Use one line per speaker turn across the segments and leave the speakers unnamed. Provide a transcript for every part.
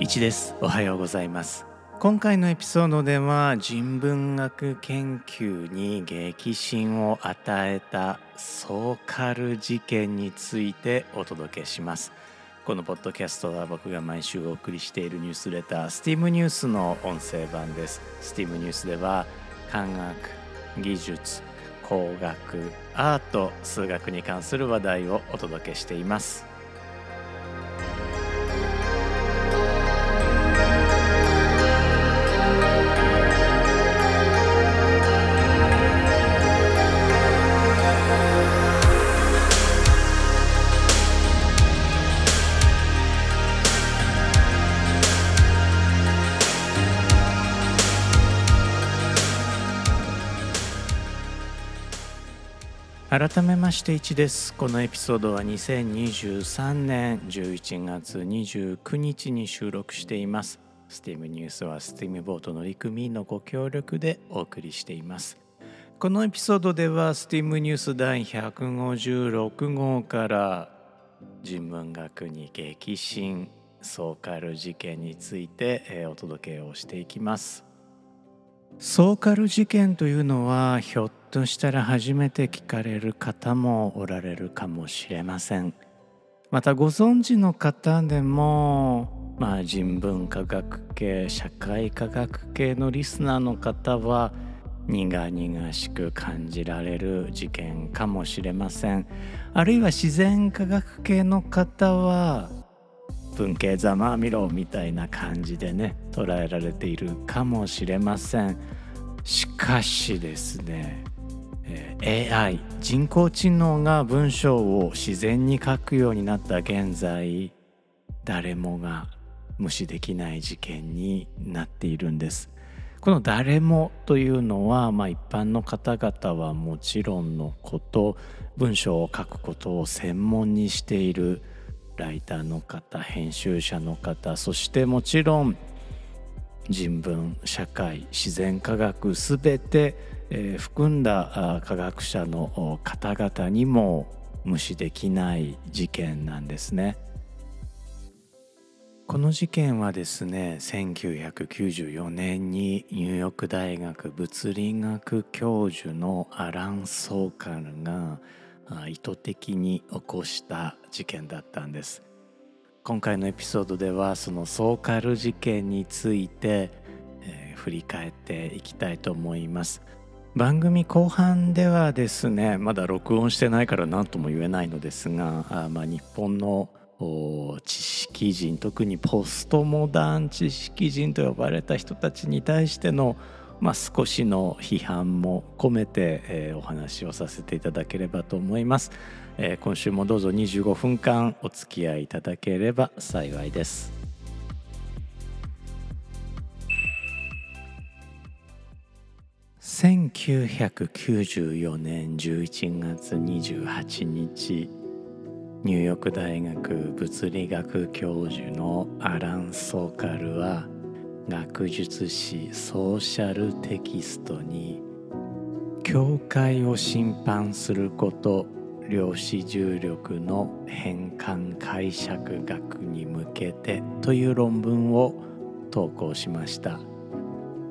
一です。おはようございます。今回のエピソードでは人文学研究に激震を与えたソーカル事件についてお届けします。このポッドキャストは僕が毎週お送りしているニュースレタースティームニュースの音声版です。スティームニュースでは科学技術工学アート数学に関する話題をお届けしています。改めまして1です。このエピソードは2023年11月29日に収録しています。STEAM ニュースは STEAM ボート乗組員のご協力でお送りしています。このエピソードでは STEAM ニュース第156号から人文学に激震ソーカル事件についてお届けをしていきます。ソーカル事件というのはひょっとしたら初めて聞かれる方もおられるかもしれません。またご存知の方でもまあ人文科学系社会科学系のリスナーの方は苦々しく感じられる事件かもしれません。あるいは自然科学系の方は文系ざまあみろみたいな感じでね捉えられているかもしれません。しかしですね AI 人工知能が文章を自然に書くようになった現在誰もが無視できない事件になっているんです。この「誰も」というのは、まあ、一般の方々はもちろんのこと文章を書くことを専門にしているライターの方編集者の方そしてもちろん人文社会自然科学すべて、えー、含んだ科学者の方々にも無視できない事件なんですね。この事件はですね1994年にニューヨーク大学物理学教授のアラン・ソーカルが意図的に起こした事件だったんです今回のエピソードではそのソーカル事件について、えー、振り返っていきたいと思います番組後半ではですねまだ録音してないから何とも言えないのですがあ、まあ、日本の知識人特にポストモダン知識人と呼ばれた人たちに対してのまあ、少しの批判も込めて、えー、お話をさせていただければと思います、えー、今週もどうぞ25分間お付き合いいただければ幸いです。1994年11月28日ニューヨーク大学物理学教授のアラン・ソーカルは学術誌ソーシャルテキストに教会を審判すること量子重力の変換解釈学に向けてという論文を投稿しました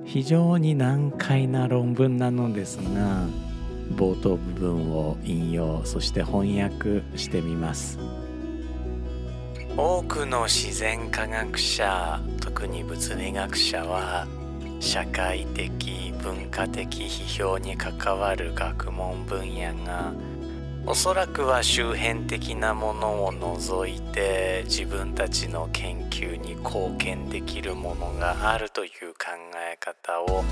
非常に難解な論文なのですが冒頭部分を引用そして翻訳してみます。多くの自然科学者特に物理学者は社会的文化的批評に関わる学問分野がおそらくは周辺的なものを除いて自分たちの研究に貢献できるものがあるというえ方を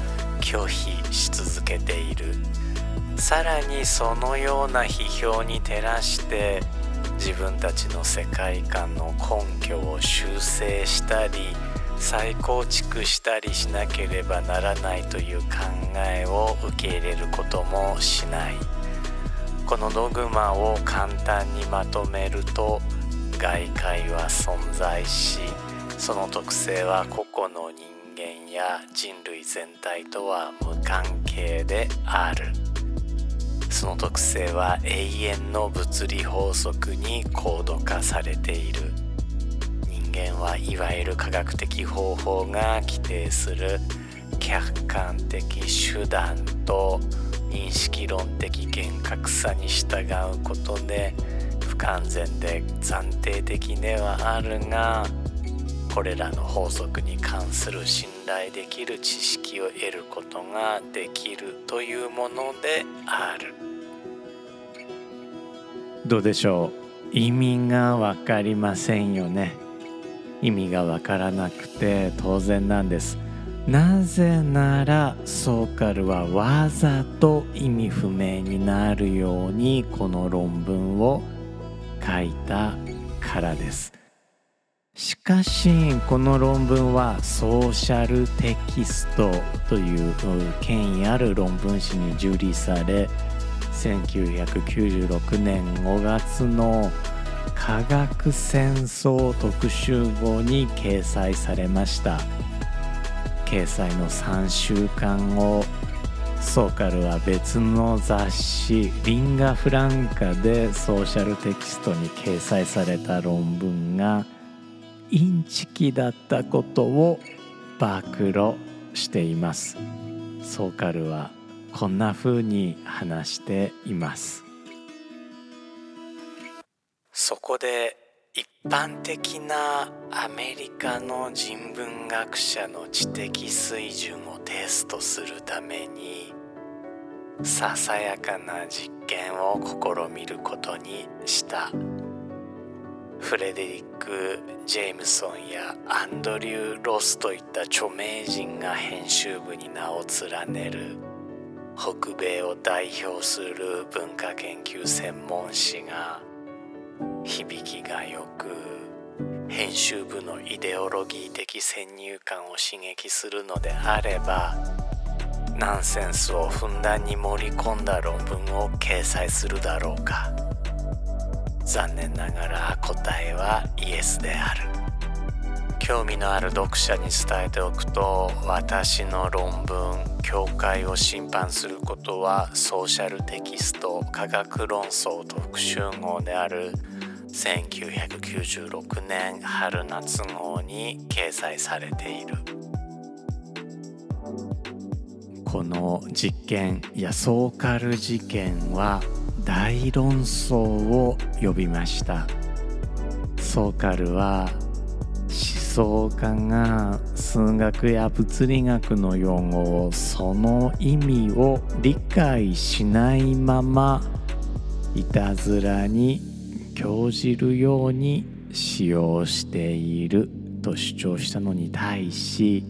拒否し続けている。さらにそのような批評に照らして自分たちの世界観の根拠を修正したり再構築したりしなければならないという考えを受け入れることもしない。このドグマを簡単にまとめると外界は存在しその特性は個々の人間や人類全体とは無関係である。その特性は永遠の物理法則に高度化されている人間はいわゆる科学的方法が規定する客観的手段と認識論的厳格さに従うことで不完全で暫定的ではあるがこれらの法則に関する信頼できる知識を得ることができるというものである。どうでしょう？意味が分かりませんよね。意味が分からなくて当然なんです。なぜならソーカルはわざと意味不明になるようにこの論文を書いたからです。しかしこの論文はソーシャルテキストという権威ある論文誌に受理され1996年5月の科学戦争特集号に掲載されました。掲載の3週間後ソーカルは別の雑誌リンガ・フランカでソーシャルテキストに掲載された論文がインチキだったことを暴露しています。ソーカルはこんな風に話しています。そこで一般的なアメリカの人文学者の知的水準をテストするためにささやかな実験を試みることにした。フレデリック・ジェームソンやアンドリュー・ロスといった著名人が編集部に名を連ねる。北米を代表する文化研究専門誌が響きがよく編集部のイデオロギー的先入観を刺激するのであればナンセンスをふんだんに盛り込んだ論文を掲載するだろうか。残念ながら答えはイエスである。興味のある読者に伝えておくと私の論文教会を審判することはソーシャルテキスト科学論争特集号である1996年春夏号に掲載されている。この実験やソーカル事件は大論争を呼びました。ソーカルは思想家が数学や物理学の用語をその意味を理解しないままいたずらに興じるように使用していると主張したのに対し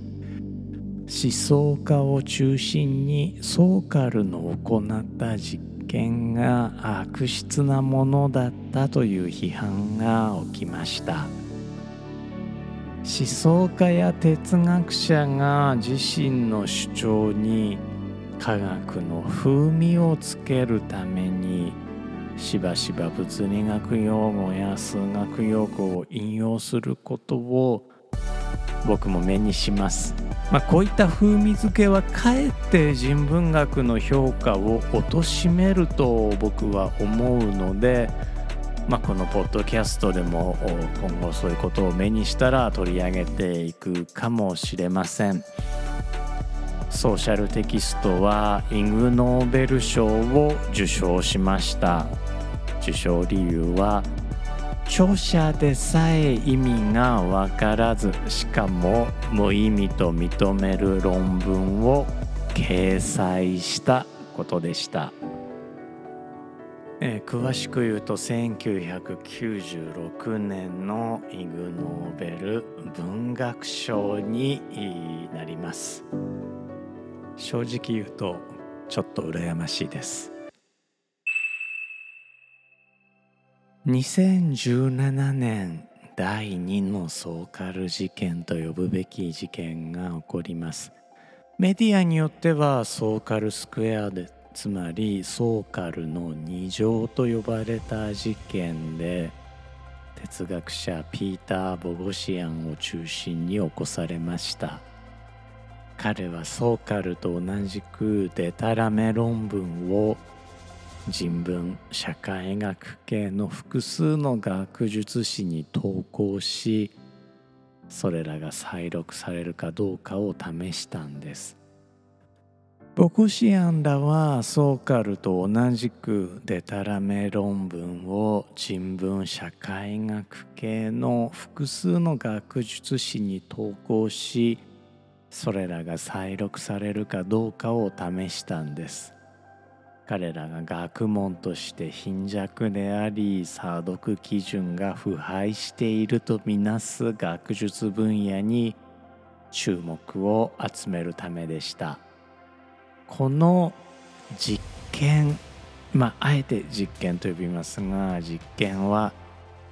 思想家を中心にソーカルの行った実験が悪質なものだったという批判が起きました。思想家や哲学者が自身の主張に科学の風味をつけるためにしばしば物理学用語や数学用語を引用することを僕も目にします、まあ、こういった風味付けはかえって人文学の評価を貶めると僕は思うので、まあ、このポッドキャストでも今後そういうことを目にしたら取り上げていくかもしれません。ソーシャルテキストはイグ・ノーベル賞を受賞しました。受賞理由は著者でさえ意味が分からずしかも無意味と認める論文を掲載したことでした、えー、詳しく言うと1996年のイグ・ノーベル文学賞になります。正直言うとちょっと羨ましいです。2017年第2のソーカル事件と呼ぶべき事件が起こります。メディアによってはソーカルスクエアでつまりソーカルの二乗と呼ばれた事件で哲学者ピーター・ボゴシアンを中心に起こされました。彼はソーカルと同じくデタラメ論文を人文社会学系の複数の学術誌に投稿しそれらが再録されるかどうかを試したんです。ボクシアンらはソーカルと同じくデタラメ論文を人文社会学系の複数の学術誌に投稿しそれらが再録されるかどうかを試したんです。彼らが学問として貧弱であり査読基準が腐敗しているとみなす学術分野に注目を集めるためでした。この実験まああえて実験と呼びますが実験は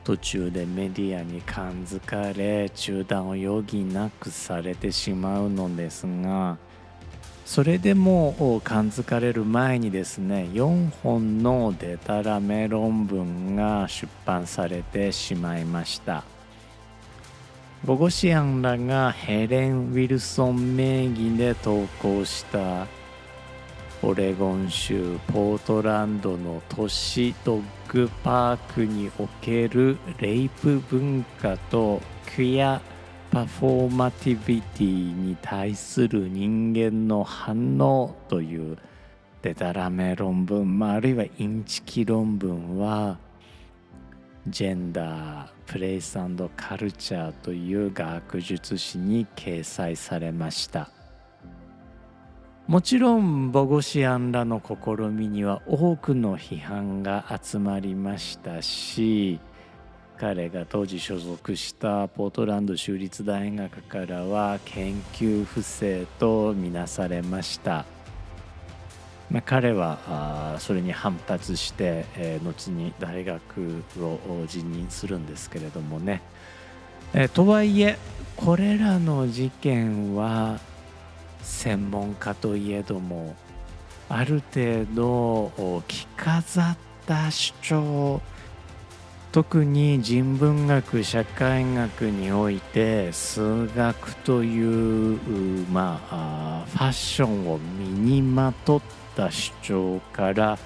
途中でメディアに感づかれ中断を余儀なくされてしまうのですがそれでも感づかれる前にですね4本のデタラメ論文が出版されてしまいました。ボゴシアンらがヘレン・ウィルソン名義で投稿したオレゴン州ポートランドの都市ドッグパークにおけるレイプ文化とクィアパフォーマティビティに対する人間の反応というデタラメ論文、まあ、あるいはインチキ論文はジェンダープレイスカルチャーという学術誌に掲載されました。もちろんボゴシアンらの試みには多くの批判が集まりましたし彼が当時所属したポートランド州立大学からは研究不正とみなされました、まあ、彼はそれに反発して、えー、後に大学を辞任するんですけれどもね、えー、とはいえこれらの事件は専門家といえどもある程度着飾った主張特に人文学社会学において数学というまあファッションを身にまとった主張から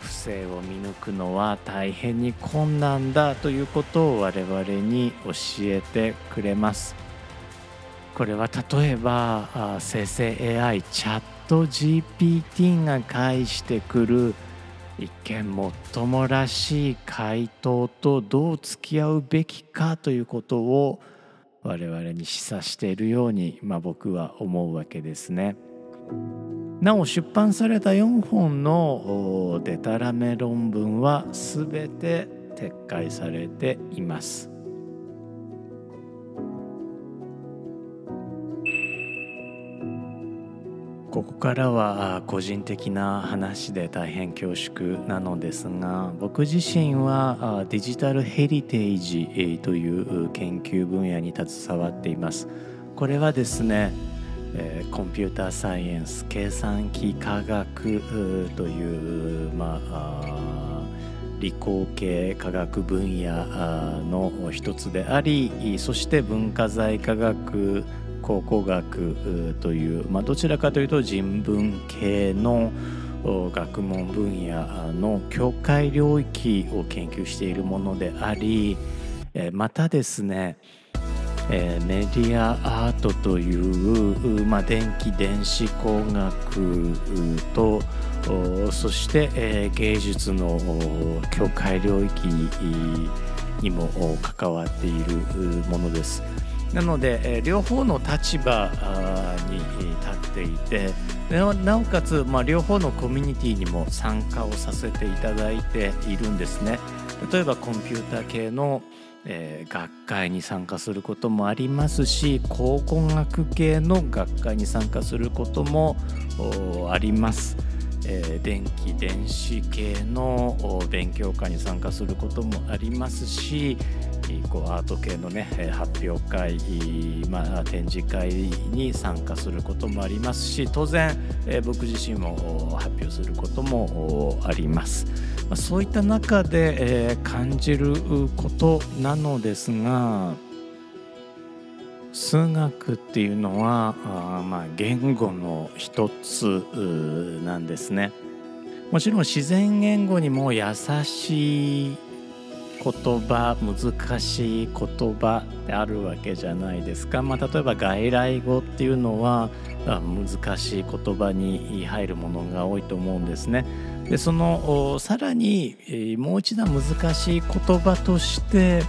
不正を見抜くのは大変に困難だということを我々に教えてくれます。これは例えば生成 AI チャット GPT が介してくる一見もっともらしい回答とどう付き合うべきかということを我々に示唆しているように、まあ、僕は思うわけですね。なお出版された4本のデタラメ論文は全て撤回されています。ここからは個人的な話で大変恐縮なのですが僕自身はデジタルヘリテージという研究分野に携わっています。これはですねコンピューターサイエンス計算機科学というまあ理工系科学分野の一つでありそして文化財科学考古学という、まあ、どちらかというと人文系の学問分野の境界領域を研究しているものでありまたですねメディアアートという、まあ、電気電子工学とそして芸術の境界領域にも関わっているものです。なので、え両方の立場に立っていてなおかつ、まあ、両方のコミュニティにも参加をさせていただいているんですね。例えばコンピューター系の、えー、学会に参加することもありますし考古学系の学会に参加することもあります。えー、電気電子系の勉強会に参加することもありますしこうアート系のね発表会、まあ、展示会に参加することもありますし当然、僕自身も発表することもあります。ま、そういった中で、感じることなのですが数学っていうのはあまあ言語の一つなんですね。もちろん自然言語にも優しい言葉難しい言葉であるわけじゃないですか、まあ、例えば外来語っていうのは難しい言葉に入るものが多いと思うんですね。でそのさらにもう一段難しい言葉として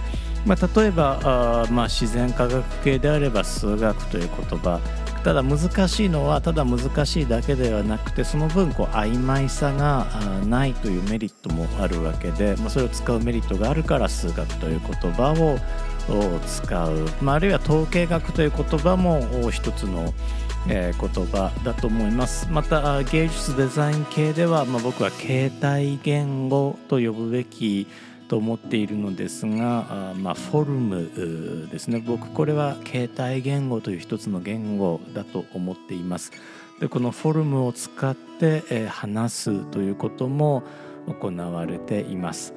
まあ、例えばあ、まあ、自然科学系であれば数学という言葉ただ難しいのはただ難しいだけではなくてその分こう曖昧さがないというメリットもあるわけで、まあ、それを使うメリットがあるから数学という言葉を使う、まあ、あるいは統計学という言葉も一つのえー、言葉だと思います。また芸術デザイン系では、まあ、僕は携帯言語と呼ぶべきと思っているのですがあ、まあ、フォルムですね。僕これは携帯言語という一つの言語だと思っています。でこのフォルムを使って、え、話すということも行われています。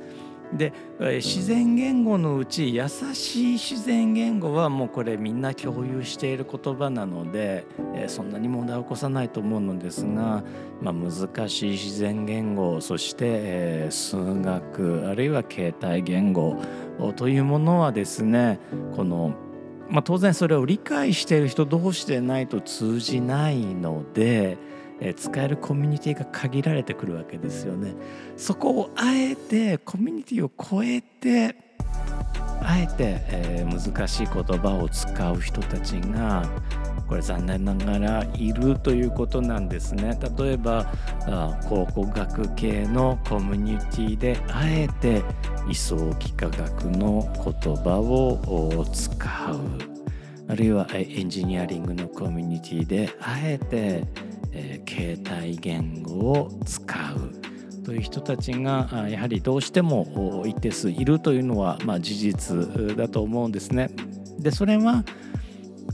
で自然言語のうち優しい自然言語はもうこれみんな共有している言葉なのでそんなに問題を起こさないと思うのですが、まあ、難しい自然言語そして数学あるいは携帯言語というものはですねこのまあ、当然それを理解している人同士でないと通じないので使えるコミュニティが限られてくるわけですよね。そこをあえてコミュニティを超えてあえて、えー、難しい言葉を使う人たちがこれ残念ながらいるということなんですね。例えば考古学系のコミュニティであえて位相幾何学の言葉を使うあるいはエンジニアリングのコミュニティであえてえー、携帯言語を使うという人たちがやはりどうしても一定数いるというのは、まあ、事実だと思うんですね。でそれは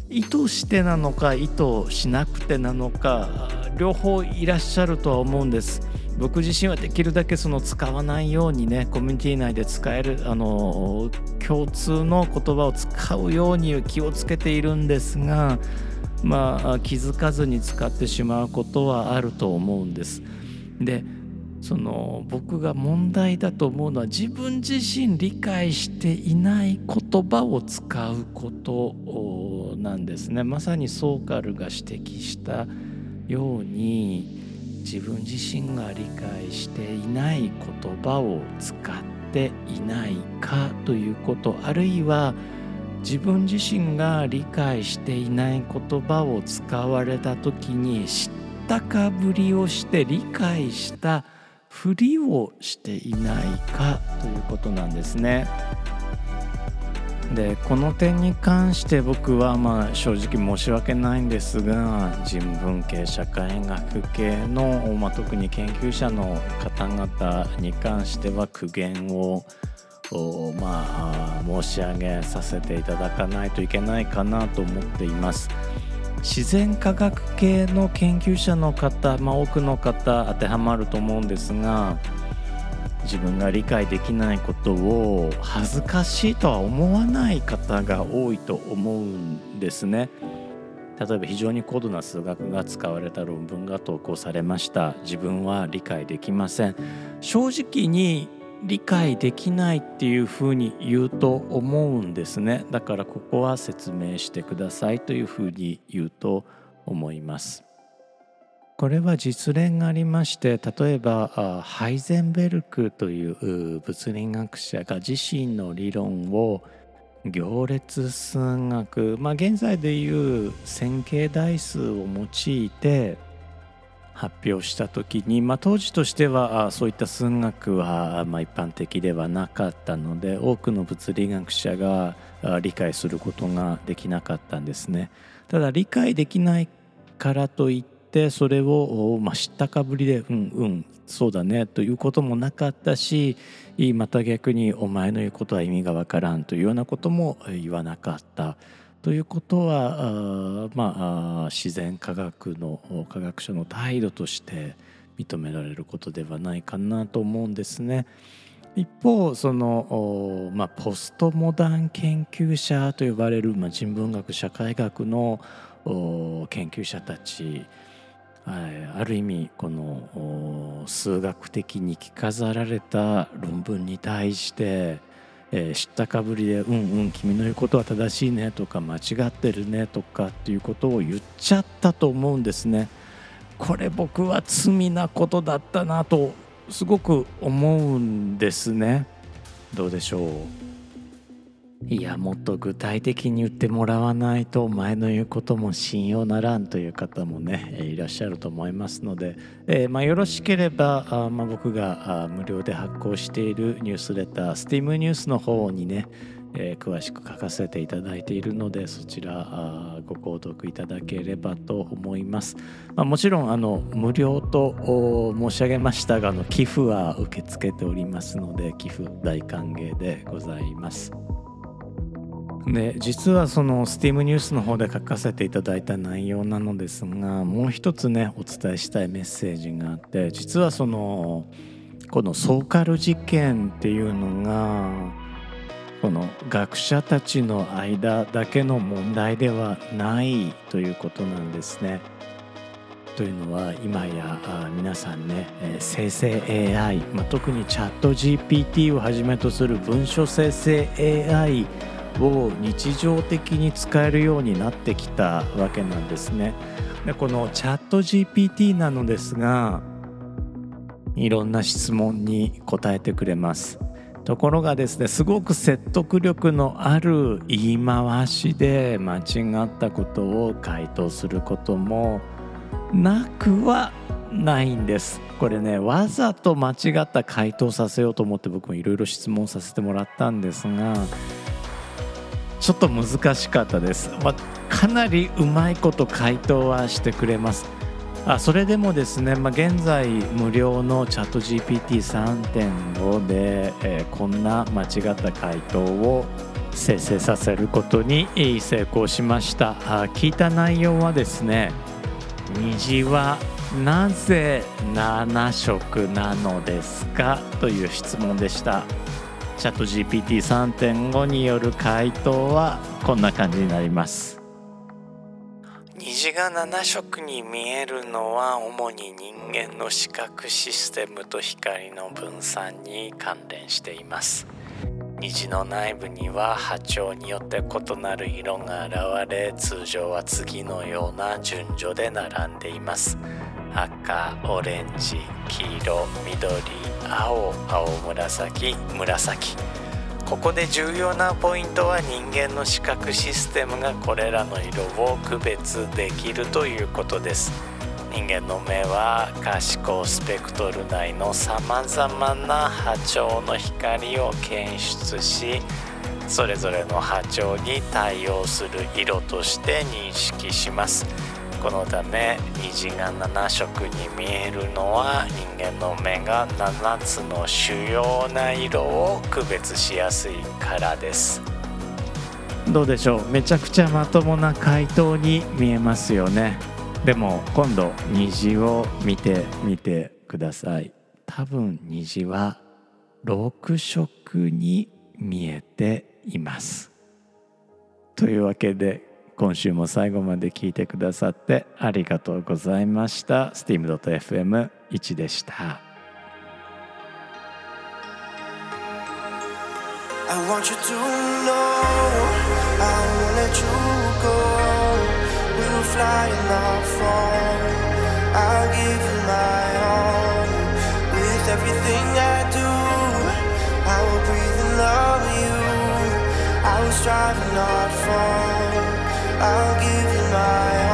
意図してなのか意図しなくてなのか両方いらっしゃるとは思うんです。僕自身はできるだけその使わないようにねコミュニティ内で使えるあの共通の言葉を使うように気をつけているんですがまあ、気づかずに使ってしまうことはあると思うんです。でその僕が問題だと思うのは自分自身理解していない言葉を使うことなんですね。まさにソーカルが指摘したように自分自身が理解していない言葉を使っていないかということあるいは自分自身が理解していない言葉を使われた時に知ったかぶりをして理解したふりをしていないかということなんですね。でこの点に関して僕はまあ正直申し訳ないんですが人文系社会学系の、まあ、特に研究者の方々に関しては苦言をまあ申し上げさせていただかないといけないかなと思っています。自然科学系の研究者の方、まあ、多くの方当てはまると思うんですが自分が理解できないことを恥ずかしいとは思わない方が多いと思うんですね。例えば非常に高度な数学が使われた論文が投稿されました自分は理解できません正直に理解できないっていうふうに言うと思うんですね。だからここは説明してくださいというふうに言うと思います。これは実例がありまして例えばハイゼンベルクという物理学者が自身の理論を行列数学まあ現在でいう線形代数を用いて発表した時に、まあ、当時としてはそういった数学は、まあ、一般的ではなかったので多くの物理学者が理解することができなかったんですね。ただ理解できないからといってそれを、まあ、知ったかぶりで「うんうんそうだね」ということもなかったしまた逆に「お前の言うことは意味がわからん」というようなことも言わなかった。ということはあまあ自然科学の科学者の態度として認められることではないかなと思うんですね。一方その、まあ、ポストモダン研究者と呼ばれる、まあ、人文学社会学の研究者たちある意味この数学的に着飾られた論文に対してえー、知ったかぶりで「うんうん君の言うことは正しいね」とか「間違ってるね」とかっていうことを言っちゃったと思うんですね。これ僕は罪なことだったなとすごく思うんですね。どうでしょう？いやもっと具体的に言ってもらわないとお前の言うことも信用ならんという方もねいらっしゃると思いますので、えー、まあ、よろしければあ、まあ、僕が無料で発行しているニュースレター STEAM ニュースの方にね、えー、詳しく書かせていただいているのでそちらご購読いただければと思います、まあ、もちろんあの無料と申し上げましたがあの寄付は受け付けておりますので寄付大歓迎でございます。で実はその STEAM ニュースの方で書かせていただいた内容なのですがもう一つねお伝えしたいメッセージがあって実はそのこのソーカル事件っていうのがこの学者たちの間だけの問題ではないということなんですね。というのは今や皆さんね生成 AI、まあ、特にチャット GPT をはじめとする文書生成 AI を日常的に使えるようになってきたわけなんですね。でこのチャット GPT なのですがいろんな質問に答えてくれます。ところがですねすごく説得力のある言い回しで間違ったことを回答することもなくはないんですこれねわざと間違った回答させようと思って僕もいろいろ質問させてもらったんですがちょっと難しかったです、まあ、かなりうまいこと回答はしてくれます。あそれでもですね、まあ、現在無料のチャット GPT3.5 で、えー、こんな間違った回答を生成させることに成功しました。あ聞いた内容はですね虹はなぜ7色なのですか？という質問でした。チャット GPT3.5 による回答はこんな感じになります。虹が7色に見えるのは主に人間の視覚システムと光の分散に関連しています。虹の内部には波長によって異なる色が現れ通常は次のような順序で並んでいます。赤オレンジ黄色緑青青紫紫。ここで重要なポイントは人間の視覚システムがこれらの色を区別できるということです。人間の目は可視光スペクトル内のさまざまな波長の光を検出しそれぞれの波長に対応する色として認識します。このため虹が7色に見えるのは人間の目が7つの主要な色を区別しやすいからです。どうでしょう？めちゃくちゃまともな回答に見えますよね。でも今度虹を見てみてください。多分虹は6色に見えています。というわけで今週も最後まで聞いてくださってありがとうございました steam.fm1 でした I want you to know I won't let you go We'll fly and not fall I'll give you my all With everything I do I will breathe and love you I will strive and not fall I'll give you my